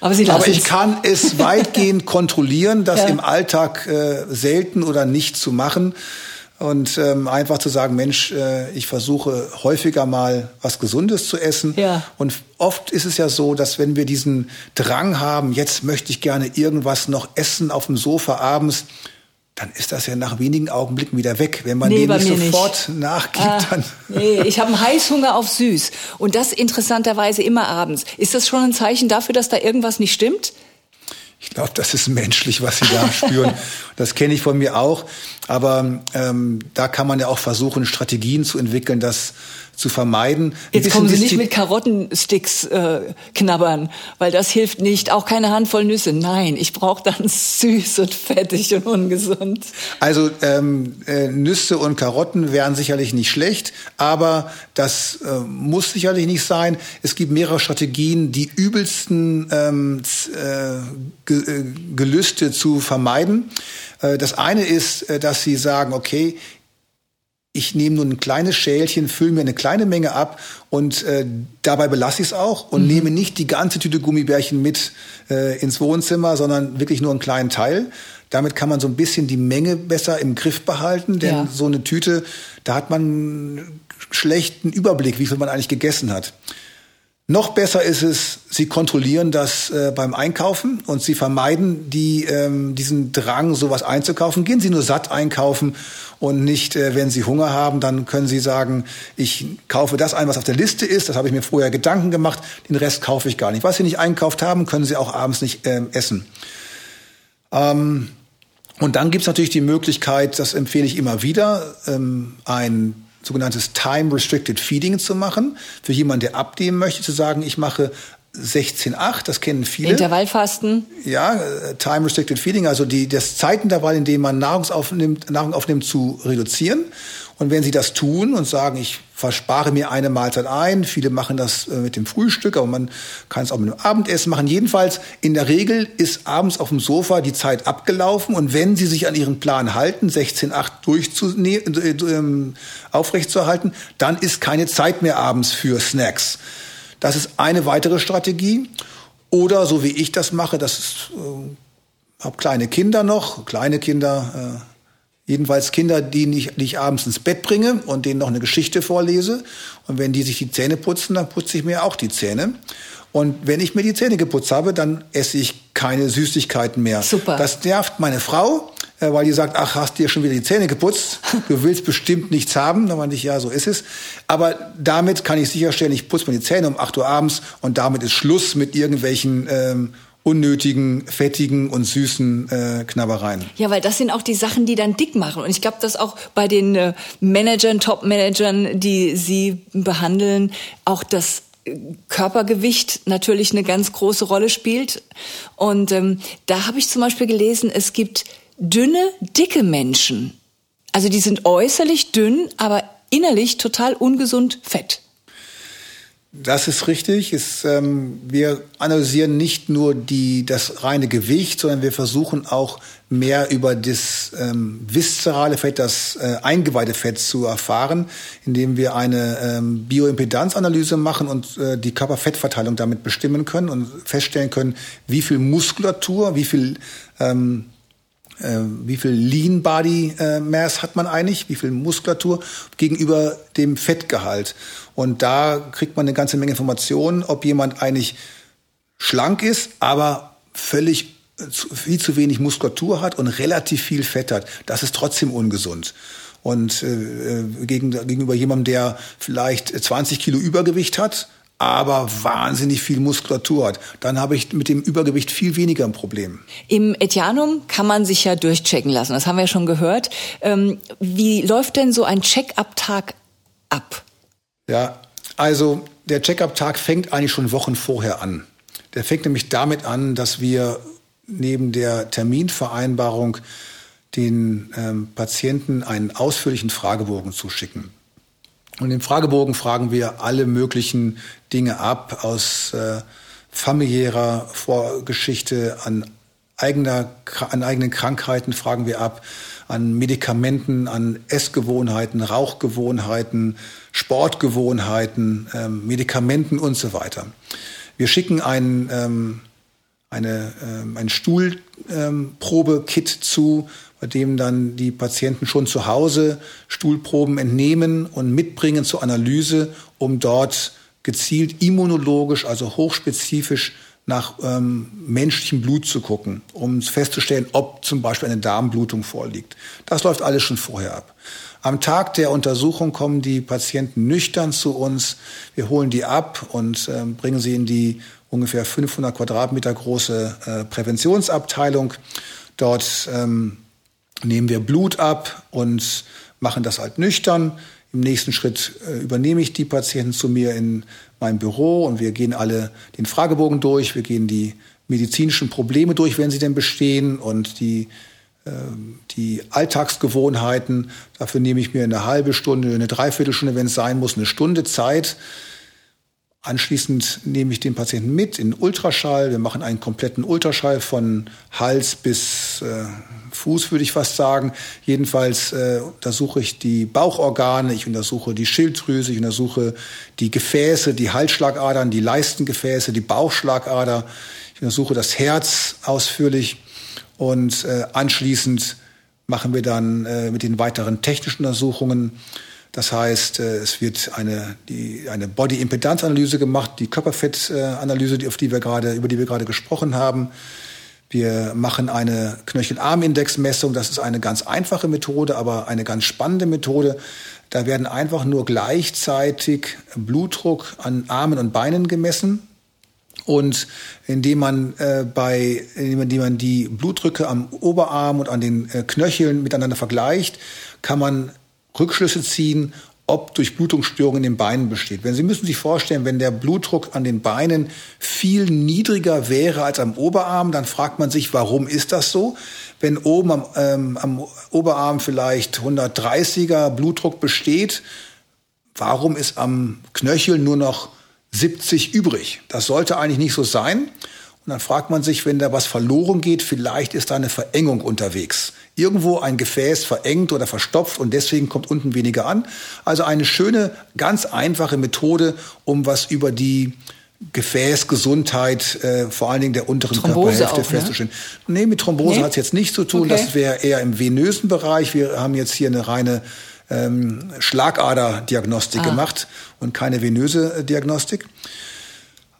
Aber, Sie Aber ich kann es *laughs* weitgehend kontrollieren, das ja. im Alltag äh, selten oder nicht zu machen. Und ähm, einfach zu sagen, Mensch, äh, ich versuche häufiger mal was Gesundes zu essen. Ja. Und oft ist es ja so, dass wenn wir diesen Drang haben, jetzt möchte ich gerne irgendwas noch essen auf dem Sofa abends, dann ist das ja nach wenigen Augenblicken wieder weg. Wenn man nee, dem nicht sofort nicht. nachgibt, ah, dann. Nee, *laughs* ich habe einen Heißhunger auf süß. Und das interessanterweise immer abends. Ist das schon ein Zeichen dafür, dass da irgendwas nicht stimmt? Ich glaube, das ist menschlich, was sie da *laughs* spüren. Das kenne ich von mir auch. Aber ähm, da kann man ja auch versuchen, Strategien zu entwickeln, dass zu vermeiden. Jetzt kommen Sie nicht mit Karottensticks äh, knabbern, weil das hilft nicht. Auch keine Handvoll Nüsse. Nein, ich brauche dann *laughs* süß und fettig und ungesund. Also ähm, äh, Nüsse und Karotten wären sicherlich nicht schlecht, aber das äh, muss sicherlich nicht sein. Es gibt mehrere Strategien, die übelsten ähm, äh, äh, Gelüste zu vermeiden. Äh, das eine ist, äh, dass Sie sagen, okay, ich nehme nur ein kleines Schälchen, fülle mir eine kleine Menge ab und äh, dabei belasse ich es auch und mhm. nehme nicht die ganze Tüte Gummibärchen mit äh, ins Wohnzimmer, sondern wirklich nur einen kleinen Teil. Damit kann man so ein bisschen die Menge besser im Griff behalten, denn ja. so eine Tüte, da hat man einen schlechten Überblick, wie viel man eigentlich gegessen hat. Noch besser ist es, Sie kontrollieren das äh, beim Einkaufen und Sie vermeiden die, ähm, diesen Drang, sowas einzukaufen. Gehen Sie nur satt einkaufen und nicht, äh, wenn Sie Hunger haben, dann können Sie sagen, ich kaufe das ein, was auf der Liste ist. Das habe ich mir vorher Gedanken gemacht. Den Rest kaufe ich gar nicht. Was Sie nicht einkauft haben, können Sie auch abends nicht ähm, essen. Ähm, und dann gibt es natürlich die Möglichkeit, das empfehle ich immer wieder, ähm, ein sogenanntes Time Restricted Feeding zu machen. Für jemanden, der abnehmen möchte, zu sagen, ich mache 16,8, das kennen viele. Intervallfasten. Ja, äh, Time Restricted Feeding, also die, das Zeitintervall, in dem man Nahrung aufnimmt, Nahrung aufnimmt, zu reduzieren. Und wenn Sie das tun und sagen, ich verspare mir eine Mahlzeit ein, viele machen das äh, mit dem Frühstück, aber man kann es auch mit dem Abendessen machen. Jedenfalls, in der Regel ist abends auf dem Sofa die Zeit abgelaufen und wenn Sie sich an Ihren Plan halten, 16,8 durchzunehmen, äh, ähm, aufrechtzuerhalten, dann ist keine Zeit mehr abends für Snacks. Das ist eine weitere Strategie. Oder so wie ich das mache, das ist, äh, habe kleine Kinder noch, kleine Kinder, äh, Jedenfalls Kinder, die, nicht, die ich abends ins Bett bringe und denen noch eine Geschichte vorlese. Und wenn die sich die Zähne putzen, dann putze ich mir auch die Zähne. Und wenn ich mir die Zähne geputzt habe, dann esse ich keine Süßigkeiten mehr. Super. Das nervt meine Frau, äh, weil die sagt, ach, hast dir schon wieder die Zähne geputzt? Du willst bestimmt nichts haben. Dann meinte ich, ja, so ist es. Aber damit kann ich sicherstellen, ich putze mir die Zähne um 8 Uhr abends und damit ist Schluss mit irgendwelchen ähm, unnötigen, fettigen und süßen äh, Knabbereien. Ja, weil das sind auch die Sachen, die dann dick machen. Und ich glaube, dass auch bei den äh, Managern, Top-Managern, die sie behandeln, auch das äh, Körpergewicht natürlich eine ganz große Rolle spielt. Und ähm, da habe ich zum Beispiel gelesen, es gibt dünne, dicke Menschen. Also die sind äußerlich dünn, aber innerlich total ungesund fett. Das ist richtig. Es, ähm, wir analysieren nicht nur die, das reine Gewicht, sondern wir versuchen auch mehr über das ähm, viszerale Fett, das äh, eingeweihte Fett zu erfahren, indem wir eine ähm, Bioimpedanzanalyse machen und äh, die Körperfettverteilung damit bestimmen können und feststellen können, wie viel Muskulatur, wie viel ähm, äh, wie viel Lean Body äh, Mass hat man eigentlich, wie viel Muskulatur gegenüber dem Fettgehalt. Und da kriegt man eine ganze Menge Informationen, ob jemand eigentlich schlank ist, aber völlig äh, viel zu wenig Muskulatur hat und relativ viel Fett hat. Das ist trotzdem ungesund. Und äh, gegen, gegenüber jemandem, der vielleicht 20 Kilo Übergewicht hat, aber wahnsinnig viel Muskulatur hat, dann habe ich mit dem Übergewicht viel weniger ein Problem. Im Etianum kann man sich ja durchchecken lassen, das haben wir ja schon gehört. Ähm, wie läuft denn so ein Check-up-Tag ab? Ja, also der Check-up-Tag fängt eigentlich schon Wochen vorher an. Der fängt nämlich damit an, dass wir neben der Terminvereinbarung den ähm, Patienten einen ausführlichen Fragebogen zuschicken. Und im Fragebogen fragen wir alle möglichen Dinge ab aus äh, familiärer Vorgeschichte, an, eigener, an eigenen Krankheiten fragen wir ab, an Medikamenten, an Essgewohnheiten, Rauchgewohnheiten, Sportgewohnheiten, ähm, Medikamenten und so weiter. Wir schicken ein, ähm, eine, ähm, ein Stuhlprobe-Kit zu, bei dem dann die Patienten schon zu Hause Stuhlproben entnehmen und mitbringen zur Analyse, um dort gezielt immunologisch, also hochspezifisch nach ähm, menschlichem Blut zu gucken, um festzustellen, ob zum Beispiel eine Darmblutung vorliegt. Das läuft alles schon vorher ab. Am Tag der Untersuchung kommen die Patienten nüchtern zu uns. Wir holen die ab und äh, bringen sie in die ungefähr 500 Quadratmeter große äh, Präventionsabteilung. Dort ähm, nehmen wir Blut ab und machen das halt nüchtern. Im nächsten Schritt äh, übernehme ich die Patienten zu mir in mein Büro und wir gehen alle den Fragebogen durch, wir gehen die medizinischen Probleme durch, wenn sie denn bestehen und die, äh, die Alltagsgewohnheiten. Dafür nehme ich mir eine halbe Stunde, eine Dreiviertelstunde, wenn es sein muss, eine Stunde Zeit Anschließend nehme ich den Patienten mit in Ultraschall. Wir machen einen kompletten Ultraschall von Hals bis Fuß, würde ich fast sagen. Jedenfalls äh, untersuche ich die Bauchorgane, ich untersuche die Schilddrüse, ich untersuche die Gefäße, die Halsschlagadern, die Leistengefäße, die Bauchschlagader. Ich untersuche das Herz ausführlich und äh, anschließend machen wir dann äh, mit den weiteren technischen Untersuchungen das heißt, äh, es wird eine, die, eine Body-Impedanz-Analyse gemacht, die Körperfett-Analyse, auf die wir gerade, über die wir gerade gesprochen haben. Wir machen eine Knöchel-Arm-Index-Messung. Das ist eine ganz einfache Methode, aber eine ganz spannende Methode. Da werden einfach nur gleichzeitig Blutdruck an Armen und Beinen gemessen. Und indem man äh, bei, indem man die Blutdrücke am Oberarm und an den äh, Knöcheln miteinander vergleicht, kann man Rückschlüsse ziehen, ob Durchblutungsstörungen in den Beinen besteht. Wenn Sie müssen sich vorstellen, wenn der Blutdruck an den Beinen viel niedriger wäre als am Oberarm, dann fragt man sich, warum ist das so? Wenn oben am, ähm, am Oberarm vielleicht 130er Blutdruck besteht, warum ist am Knöchel nur noch 70 übrig? Das sollte eigentlich nicht so sein. Und dann fragt man sich, wenn da was verloren geht, vielleicht ist da eine Verengung unterwegs. Irgendwo ein Gefäß verengt oder verstopft und deswegen kommt unten weniger an. Also eine schöne, ganz einfache Methode, um was über die Gefäßgesundheit, äh, vor allen Dingen der unteren Thrombose Körperhälfte auch, ne? festzustellen. Nee, mit Thrombose Nee? hat es jetzt nichts zu tun. Okay. Das wäre eher im venösen Bereich. Wir haben jetzt hier eine reine ähm, Schlagaderdiagnostik Ah. gemacht und keine venöse äh, Diagnostik.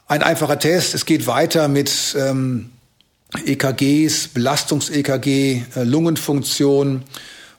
Ein einfacher Test. Es geht weiter mit ähm, EKGs, Belastungs-EKG, äh, Lungenfunktion.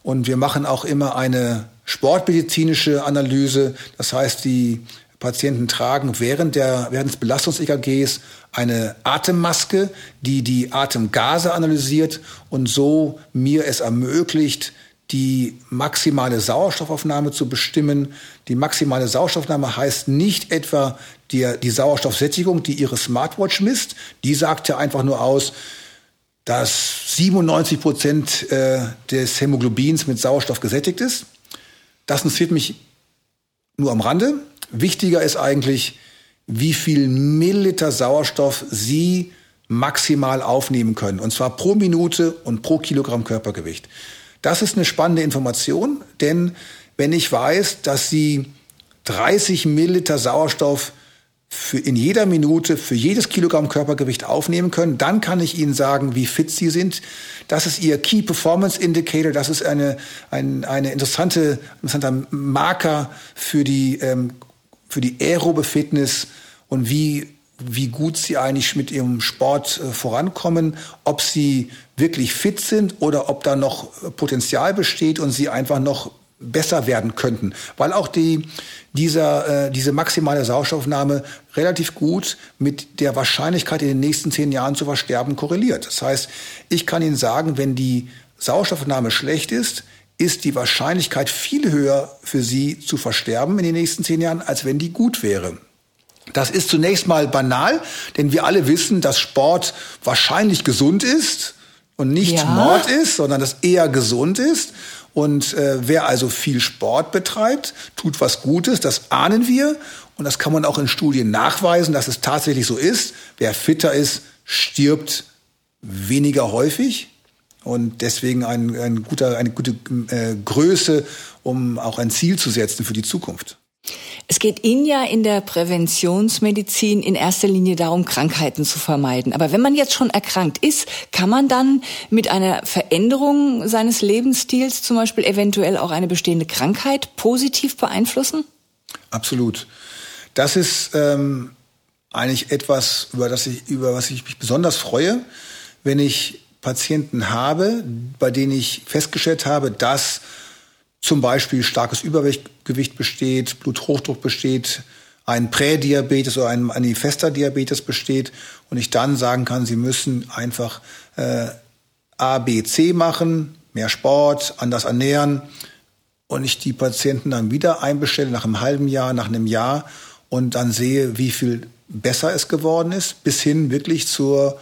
Und wir machen auch immer eine sportmedizinische Analyse. Das heißt, die Patienten tragen während, der, während des Belastungs-EKGs eine Atemmaske, die die Atemgase analysiert und so mir es ermöglicht, die maximale Sauerstoffaufnahme zu bestimmen. Die maximale Sauerstoffaufnahme heißt nicht etwa die, die Sauerstoffsättigung, die Ihre Smartwatch misst. Die sagt ja einfach nur aus, dass 97 Prozent äh, des Hämoglobins mit Sauerstoff gesättigt ist. Das interessiert mich nur am Rande. Wichtiger ist eigentlich, wie viel Milliliter Sauerstoff Sie maximal aufnehmen können. Und zwar pro Minute und pro Kilogramm Körpergewicht. Das ist eine spannende Information, denn wenn ich weiß, dass Sie 30 Milliliter Sauerstoff für in jeder Minute für jedes Kilogramm Körpergewicht aufnehmen können, dann kann ich Ihnen sagen, wie fit Sie sind. Das ist Ihr Key Performance Indicator. Das ist eine, ein, eine interessante, interessanter Marker für die, ähm, für die aerobe Fitness und wie, wie gut Sie eigentlich mit Ihrem Sport äh, vorankommen, ob Sie wirklich fit sind oder ob da noch äh, Potenzial besteht und Sie einfach noch besser werden könnten, weil auch die, dieser, äh, diese maximale Sauerstoffnahme relativ gut mit der Wahrscheinlichkeit in den nächsten zehn Jahren zu versterben korreliert. Das heißt, ich kann Ihnen sagen, wenn die Sauerstoffnahme schlecht ist, ist die Wahrscheinlichkeit viel höher für Sie zu versterben in den nächsten zehn Jahren, als wenn die gut wäre. Das ist zunächst mal banal, denn wir alle wissen, dass Sport wahrscheinlich gesund ist und nicht Ja. Mord ist, sondern dass eher gesund ist. Und äh, wer also viel Sport betreibt, tut was Gutes, das ahnen wir. Und das kann man auch in Studien nachweisen, dass es tatsächlich so ist. Wer fitter ist, stirbt weniger häufig. Und deswegen ein, ein guter, eine gute äh, Größe, um auch ein Ziel zu setzen für die Zukunft. Es geht Ihnen ja in der Präventionsmedizin in erster Linie darum, Krankheiten zu vermeiden. Aber wenn man jetzt schon erkrankt ist, kann man dann mit einer Veränderung seines Lebensstils zum Beispiel eventuell auch eine bestehende Krankheit positiv beeinflussen? Absolut. Das ist ähm, eigentlich etwas, über das ich, über was ich mich besonders freue, wenn ich Patienten habe, bei denen ich festgestellt habe, dass zum Beispiel starkes Übergewicht besteht, Bluthochdruck besteht, ein Prädiabetes oder ein manifester Diabetes besteht und ich dann sagen kann, sie müssen einfach äh, A, B, C machen, mehr Sport, anders ernähren und ich die Patienten dann wieder einbestelle nach einem halben Jahr, nach einem Jahr und dann sehe, wie viel besser es geworden ist, bis hin wirklich zur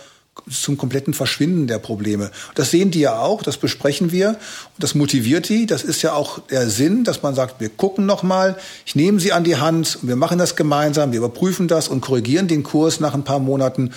zum kompletten Verschwinden der Probleme. Das sehen die ja auch, das besprechen wir und das motiviert die. Das ist ja auch der Sinn, dass man sagt, wir gucken noch mal, ich nehme sie an die Hand, wir machen das gemeinsam, wir überprüfen das und korrigieren den Kurs nach ein paar Monaten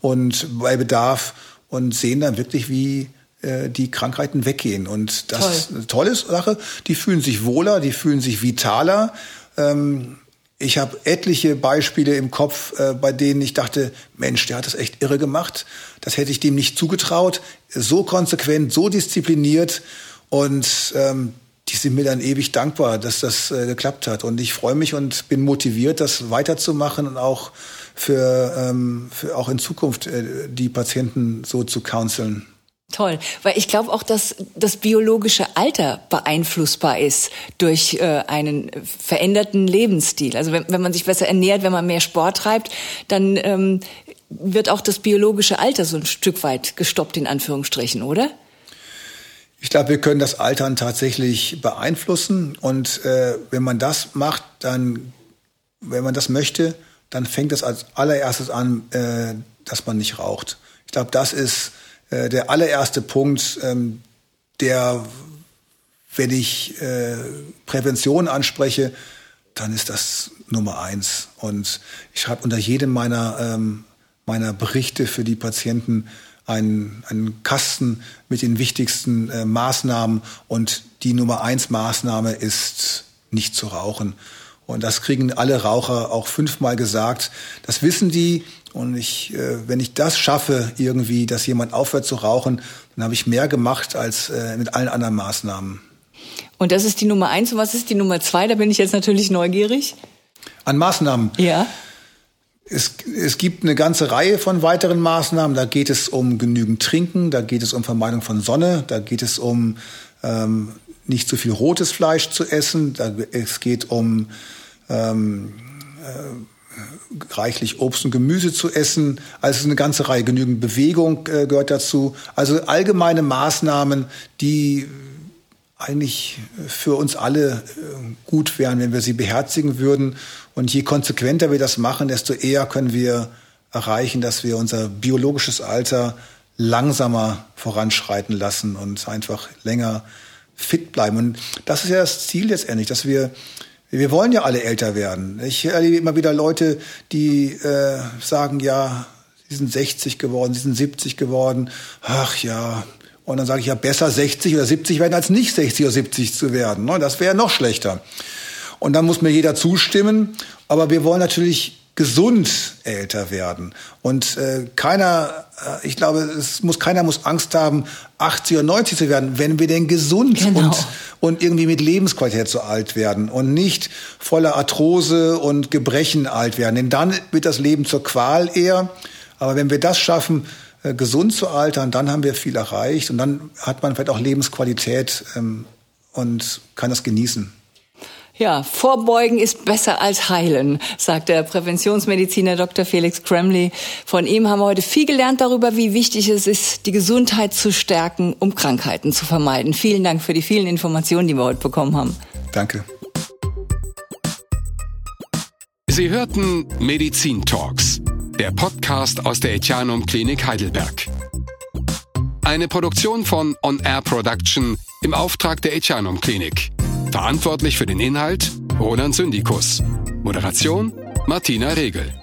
und bei Bedarf und sehen dann wirklich, wie äh, die Krankheiten weggehen. Und das Toll. ist eine tolle Sache. Die fühlen sich wohler, die fühlen sich vitaler. Ähm, ich habe etliche Beispiele im Kopf, äh, bei denen ich dachte, Mensch, der hat das echt irre gemacht. Das hätte ich dem nicht zugetraut. So konsequent, so diszipliniert und ähm, die sind mir dann ewig dankbar, dass das äh, geklappt hat. Und ich freue mich und bin motiviert, das weiterzumachen und auch für, ähm, für auch in Zukunft äh, die Patienten so zu counseln. Toll, weil ich glaube auch, dass das biologische Alter beeinflussbar ist durch äh, einen veränderten Lebensstil. Also wenn, wenn man sich besser ernährt, wenn man mehr Sport treibt, dann ähm, wird auch das biologische Alter so ein Stück weit gestoppt in Anführungsstrichen, oder? Ich glaube, wir können das Altern tatsächlich beeinflussen und äh, wenn man das macht, dann, wenn man das möchte, dann fängt es als allererstes an, äh, dass man nicht raucht. Ich glaube, das ist äh, der allererste Punkt, ähm, der, wenn ich äh, Prävention anspreche, dann ist das Nummer eins. Und ich schreibe unter jedem meiner, ähm, meiner Berichte für die Patienten einen, einen Kasten mit den wichtigsten äh, Maßnahmen. Und die Nummer eins Maßnahme ist nicht zu rauchen. Und das kriegen alle Raucher auch fünfmal gesagt. Das wissen die. Und ich, äh, wenn ich das schaffe, irgendwie, dass jemand aufhört zu rauchen, dann habe ich mehr gemacht als äh, mit allen anderen Maßnahmen. Und das ist die Nummer eins. Und was ist die Nummer zwei? Da bin ich jetzt natürlich neugierig. An Maßnahmen? Ja. Es, es gibt eine ganze Reihe von weiteren Maßnahmen. Da geht es um genügend Trinken, da geht es um Vermeidung von Sonne, da geht es um ähm, nicht zu viel rotes Fleisch zu essen, da, es geht um ähm, äh, reichlich Obst und Gemüse zu essen. Also eine ganze Reihe, genügend Bewegung äh, gehört dazu. Also allgemeine Maßnahmen, die eigentlich für uns alle äh, gut wären, wenn wir sie beherzigen würden. Und je konsequenter wir das machen, desto eher können wir erreichen, dass wir unser biologisches Alter langsamer voranschreiten lassen und einfach länger fit bleiben. Und das ist ja das Ziel letztendlich, dass wir wir wollen ja alle älter werden. Ich erlebe immer wieder Leute, die äh, sagen, ja, sie sind 60 geworden, sie sind 70 geworden. Ach ja. Und dann sage ich ja, besser 60 oder 70 werden, als nicht 60 oder 70 zu werden. Ne? Das wäre noch schlechter. Und dann muss mir jeder zustimmen. Aber wir wollen natürlich gesund älter werden. Und äh, keiner, äh, ich glaube, es muss keiner muss Angst haben, 80 oder 90 zu werden, wenn wir denn gesund genau. und, und irgendwie mit Lebensqualität so alt werden und nicht voller Arthrose und Gebrechen alt werden. Denn dann wird das Leben zur Qual eher. Aber wenn wir das schaffen, äh, gesund zu altern, dann haben wir viel erreicht und dann hat man vielleicht auch Lebensqualität ähm, und kann das genießen. Ja, vorbeugen ist besser als heilen, sagt der Präventionsmediziner Dr. Felix Kremley. Von ihm haben wir heute viel gelernt darüber, wie wichtig es ist, die Gesundheit zu stärken, um Krankheiten zu vermeiden. Vielen Dank für die vielen Informationen, die wir heute bekommen haben. Danke. Sie hörten Medizin Talks, der Podcast aus der Etianum Klinik Heidelberg. Eine Produktion von On Air Production im Auftrag der Etianum Klinik. Verantwortlich für den Inhalt Roland Syndikus. Moderation Martina Regel.